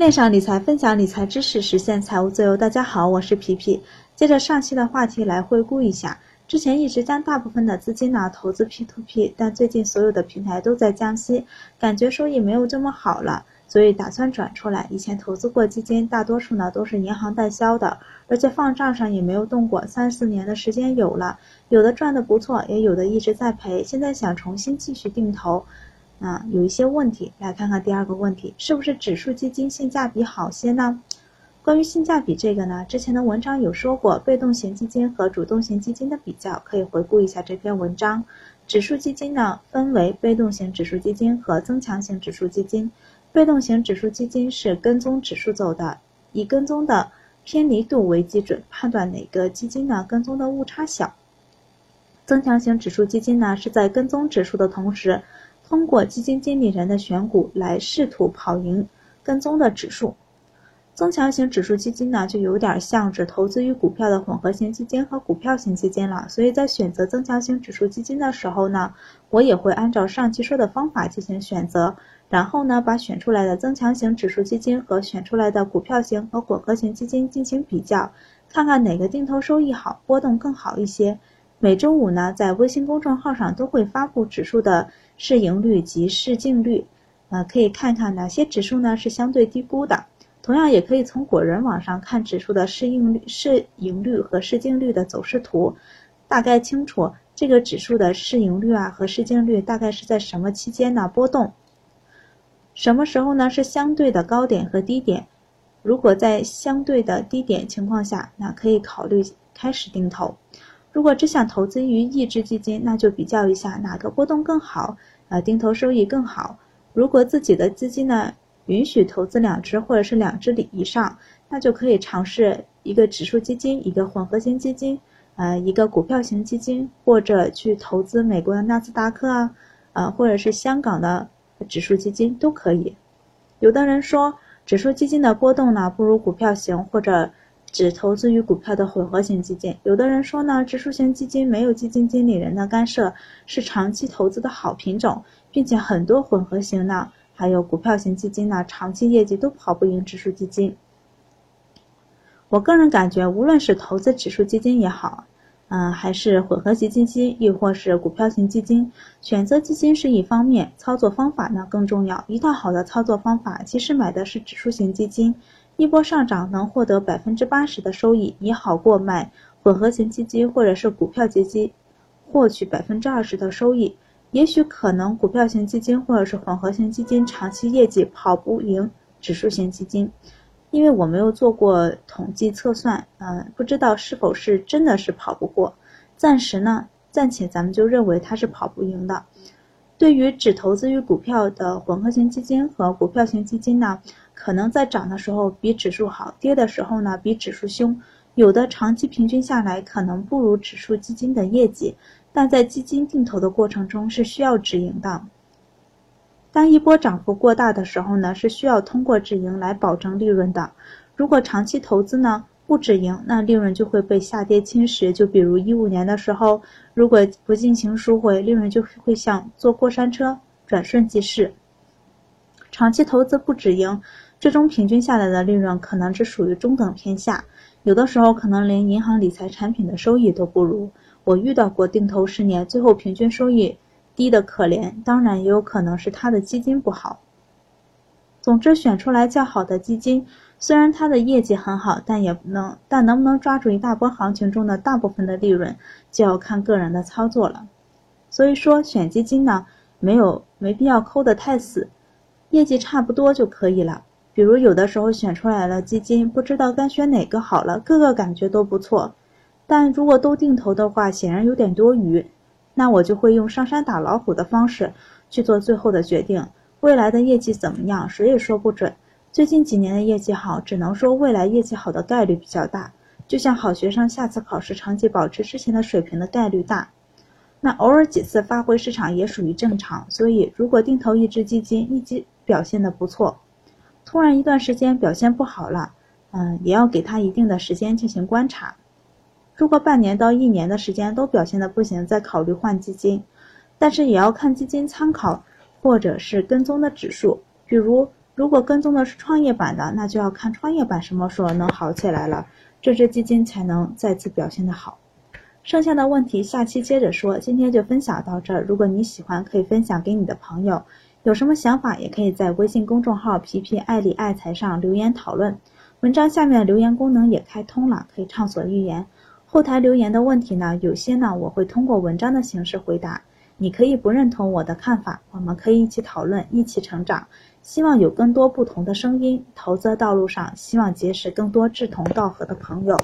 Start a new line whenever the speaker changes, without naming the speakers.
链上理财，分享理财知识，实现财务自由。大家好，我是皮皮。接着上期的话题来回顾一下，之前一直将大部分的资金呢投资 P2P，但最近所有的平台都在降息，感觉收益没有这么好了，所以打算转出来。以前投资过基金，大多数呢都是银行代销的，而且放账上也没有动过，三四年的时间有了，有的赚的不错，也有的一直在赔。现在想重新继续定投。啊，有一些问题，来看看第二个问题，是不是指数基金性价比好些呢？关于性价比这个呢，之前的文章有说过，被动型基金和主动型基金的比较，可以回顾一下这篇文章。指数基金呢，分为被动型指数基金和增强型指数基金。被动型指数基金是跟踪指数走的，以跟踪的偏离度为基准，判断哪个基金呢跟踪的误差小。增强型指数基金呢，是在跟踪指数的同时。通过基金经理人的选股来试图跑赢跟踪的指数，增强型指数基金呢，就有点像只投资于股票的混合型基金和股票型基金了。所以在选择增强型指数基金的时候呢，我也会按照上期说的方法进行选择，然后呢，把选出来的增强型指数基金和选出来的股票型和混合型基金进行比较，看看哪个定投收益好，波动更好一些。每周五呢，在微信公众号上都会发布指数的市盈率及市净率，呃，可以看看哪些指数呢是相对低估的。同样也可以从果仁网上看指数的市盈率、市盈率和市净率的走势图，大概清楚这个指数的市盈率啊和市净率大概是在什么期间呢波动，什么时候呢是相对的高点和低点。如果在相对的低点情况下，那可以考虑开始定投。如果只想投资于一只基金，那就比较一下哪个波动更好，呃，定投收益更好。如果自己的资金呢允许投资两只或者是两只以上，那就可以尝试一个指数基金，一个混合型基金，呃，一个股票型基金，或者去投资美国的纳斯达克啊，呃，或者是香港的指数基金都可以。有的人说，指数基金的波动呢不如股票型或者。只投资于股票的混合型基金，有的人说呢，指数型基金没有基金经理人的干涉，是长期投资的好品种，并且很多混合型呢，还有股票型基金呢，长期业绩都跑不赢指数基金。我个人感觉，无论是投资指数基金也好，嗯，还是混合型基金，亦或是股票型基金，选择基金是一方面，操作方法呢更重要。一套好的操作方法，其实买的是指数型基金。一波上涨能获得百分之八十的收益，也好过买混合型基金或者是股票基金，获取百分之二十的收益。也许可能股票型基金或者是混合型基金长期业绩跑不赢指数型基金，因为我没有做过统计测算，嗯，不知道是否是真的是跑不过。暂时呢，暂且咱们就认为它是跑不赢的。对于只投资于股票的混合型基金和股票型基金呢，可能在涨的时候比指数好，跌的时候呢比指数凶，有的长期平均下来可能不如指数基金的业绩，但在基金定投的过程中是需要止盈的。当一波涨幅过大的时候呢，是需要通过止盈来保证利润的。如果长期投资呢？不止盈，那利润就会被下跌侵蚀。就比如一五年的时候，如果不进行赎回，利润就会像坐过山车，转瞬即逝。长期投资不止盈，最终平均下来的利润可能只属于中等偏下，有的时候可能连银行理财产品的收益都不如。我遇到过定投十年，最后平均收益低的可怜。当然，也有可能是他的基金不好。总之，选出来较好的基金。虽然它的业绩很好，但也不能，但能不能抓住一大波行情中的大部分的利润，就要看个人的操作了。所以说，选基金呢，没有没必要抠得太死，业绩差不多就可以了。比如有的时候选出来了基金，不知道该选哪个好了，各个感觉都不错，但如果都定投的话，显然有点多余，那我就会用上山打老虎的方式去做最后的决定。未来的业绩怎么样，谁也说不准。最近几年的业绩好，只能说未来业绩好的概率比较大，就像好学生下次考试成绩保持之前的水平的概率大。那偶尔几次发挥失常也属于正常。所以，如果定投一只基金，一直表现的不错，突然一段时间表现不好了，嗯，也要给他一定的时间进行观察。如果半年到一年的时间都表现的不行，再考虑换基金。但是也要看基金参考或者是跟踪的指数，比如。如果跟踪的是创业板的，那就要看创业板什么时候能好起来了，这只基金才能再次表现的好。剩下的问题下期接着说，今天就分享到这儿。如果你喜欢，可以分享给你的朋友。有什么想法，也可以在微信公众号“皮皮爱理爱财”上留言讨论。文章下面留言功能也开通了，可以畅所欲言。后台留言的问题呢，有些呢我会通过文章的形式回答。你可以不认同我的看法，我们可以一起讨论，一起成长。希望有更多不同的声音。投资道路上，希望结识更多志同道合的朋友。